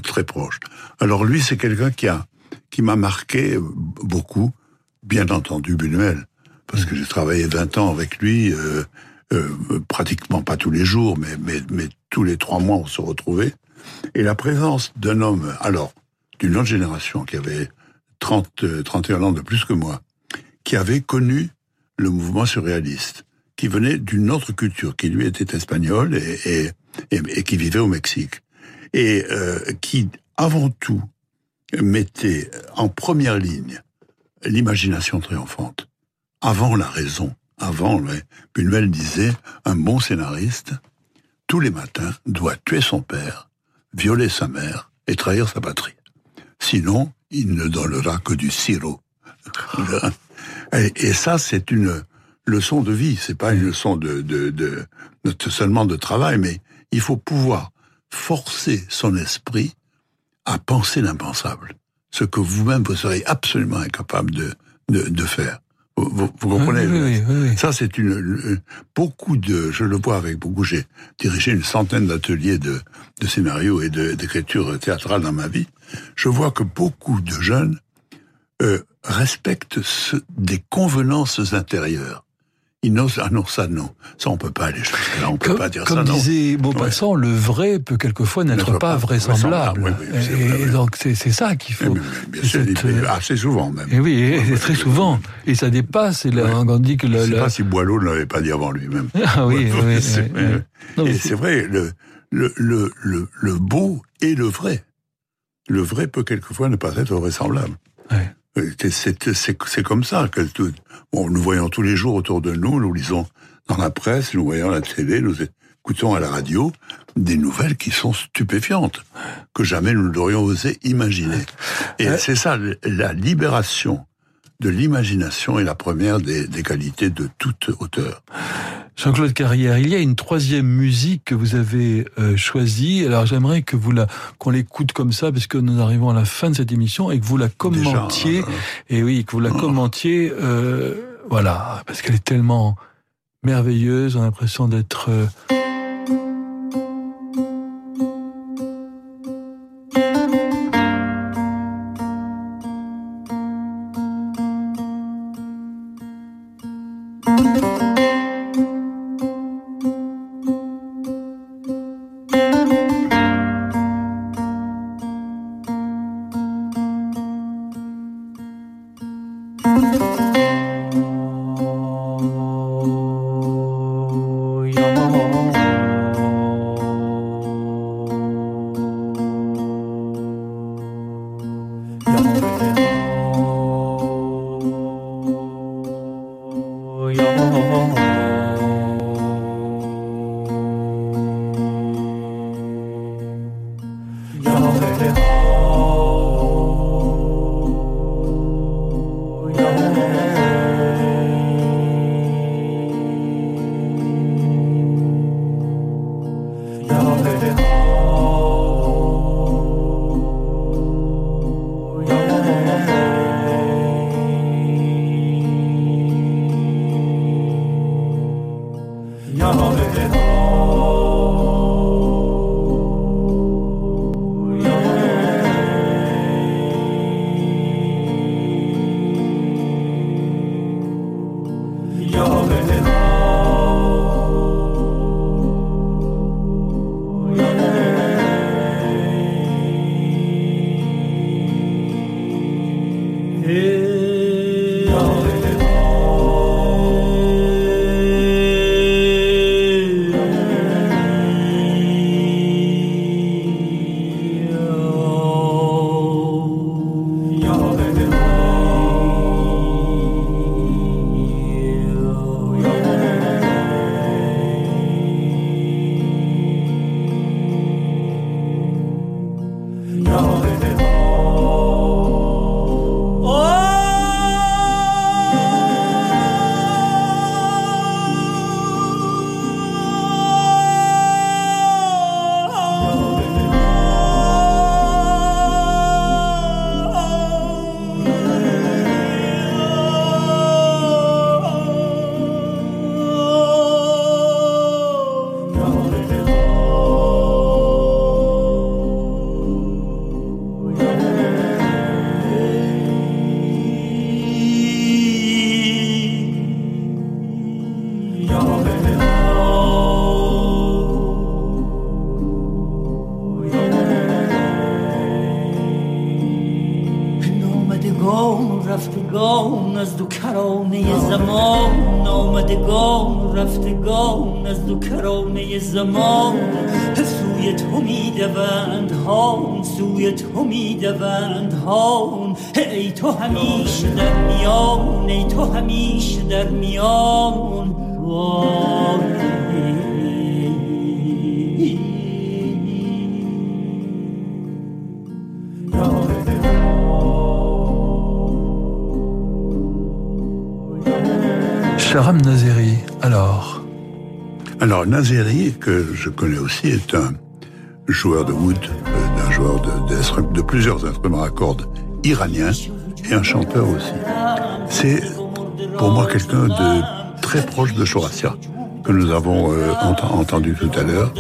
Speaker 3: très proche. Alors lui, c'est quelqu'un qui a qui m'a marqué beaucoup. Bien entendu, Buñuel, parce que j'ai travaillé 20 ans avec lui. Euh, pratiquement pas tous les jours, mais, mais, mais tous les trois mois, on se retrouvait. Et la présence d'un homme, alors, d'une autre génération, qui avait 30, 31 ans de plus que moi, qui avait connu le mouvement surréaliste, qui venait d'une autre culture, qui lui était espagnol et, et, et, qui vivait au Mexique, et euh, qui, avant tout, mettait en première ligne l'imagination triomphante, avant la raison, avant, Buñuel disait, un bon scénariste, tous les matins, doit tuer son père, violer sa mère et trahir sa patrie. Sinon, il ne donnera que du sirop. Et, ça, c'est une leçon de vie. C'est pas une leçon de, de, de, seulement de travail, mais il faut pouvoir forcer son esprit à penser l'impensable. Ce que vous-même, vous serez absolument incapable de, de, de faire. Vous, comprenez
Speaker 2: oui, oui,
Speaker 3: Ça, c'est une, beaucoup de. Je le vois avec beaucoup. J'ai dirigé une centaine d'ateliers de, de scénarios et d'écriture théâtrale dans ma vie. Je vois que beaucoup de jeunes euh, respectent ce, des convenances intérieures. N'osent, ah non, ça non. Ça, on peut pas aller jusqu'à là, on peut pas dire
Speaker 2: ça. Comme disait Maupassant, le vrai peut quelquefois n'être pas, vraisemblable. et, donc, c'est ça qu'il faut.
Speaker 3: bien sûr, euh, assez souvent même.
Speaker 2: Et oui, et très souvent. Et ça dépasse. Et on dit que
Speaker 3: Je ne sais pas si Boileau ne l'avait pas dit avant lui-même.
Speaker 2: Ah oui, oui.
Speaker 3: Et c'est vrai, le, le, le, le, beau et le vrai. Le vrai peut quelquefois ne pas être vraisemblable. C'est comme ça que bon, nous voyons tous les jours autour de nous, nous lisons dans la presse, nous voyons à la télé, nous écoutons à la radio des nouvelles qui sont stupéfiantes, que jamais nous n'aurions osé imaginer. Et c'est ça, la libération de l'imagination est la première des, des qualités de toute auteur.
Speaker 2: Jean-Claude Carrière, il y a une troisième musique que vous avez euh, choisie. Alors j'aimerais que vous la qu'on l'écoute comme ça, parce que nous arrivons à la fin de cette émission et que vous la commentiez. Euh, et oui, que vous la oh. commentiez. Euh, voilà, parce qu'elle est tellement merveilleuse. On a l'impression d'être Nazeri,
Speaker 3: que je connais aussi, est un joueur de wood, euh, un joueur de, de, plusieurs instruments à cordes iraniens et un chanteur aussi. C'est pour moi quelqu'un de très proche de Shorasia, que nous avons euh, entendu tout à l'heure,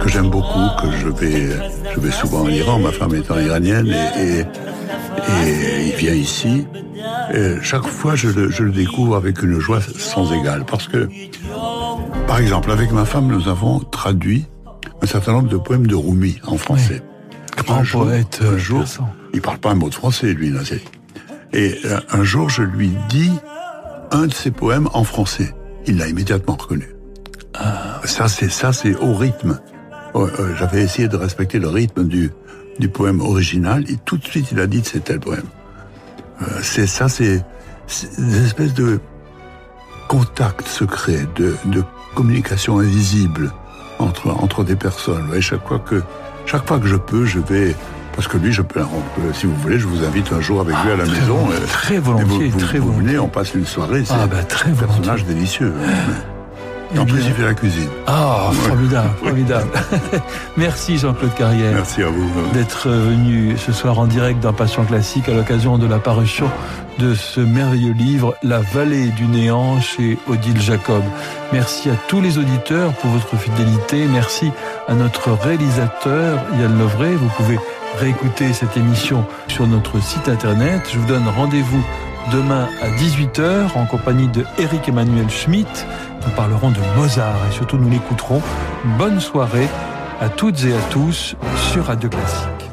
Speaker 3: que j'aime beaucoup, que je vais, je vais souvent en Iran, ma femme étant iranienne, et, il vient ici. Chaque fois, je le, je le découvre avec une joie sans égale, parce que par exemple, avec ma femme, nous avons traduit un certain nombre de poèmes de Rumi en français.
Speaker 2: Grand un poète.
Speaker 3: un jour, il parle pas un mot de français, lui, Nazé. Et euh, un jour, je lui dis un de ses poèmes en français. Il l'a immédiatement reconnu. Ah. Ça, c'est ça, c'est au rythme. Euh, j'avais essayé de respecter le rythme du du poème original et tout de suite, il a dit que c'était le poème. Euh, c'est ça, c'est des espèces de contact secret, de, de communication invisible entre, entre des personnes. Et chaque fois que, chaque fois que je peux, je vais, parce que lui, je peux, si vous voulez, je vous invite un jour avec lui à la maison.
Speaker 2: très volontiers,
Speaker 3: vous,
Speaker 2: très
Speaker 3: vous
Speaker 2: volontiers.
Speaker 3: venez, on passe une soirée. C'est
Speaker 2: ah, bah, très
Speaker 3: un personnage délicieux. En plus, il fait la cuisine.
Speaker 2: Ah, formidable, formidable. Merci Jean-Claude Carrière.
Speaker 3: Merci à vous.
Speaker 2: D'être venu ce soir en direct dans Passion Classique à l'occasion de la parution de ce merveilleux livre La vallée du néant chez Odile Jacob. Merci à tous les auditeurs pour votre fidélité. Merci à notre réalisateur Yann Lovray. Vous pouvez réécouter cette émission sur notre site internet. Je vous donne rendez-vous demain à 18h en compagnie de Eric Emmanuel Schmitt. Nous parlerons de Mozart et surtout nous l'écouterons. Bonne soirée à toutes et à tous sur Radio Classique.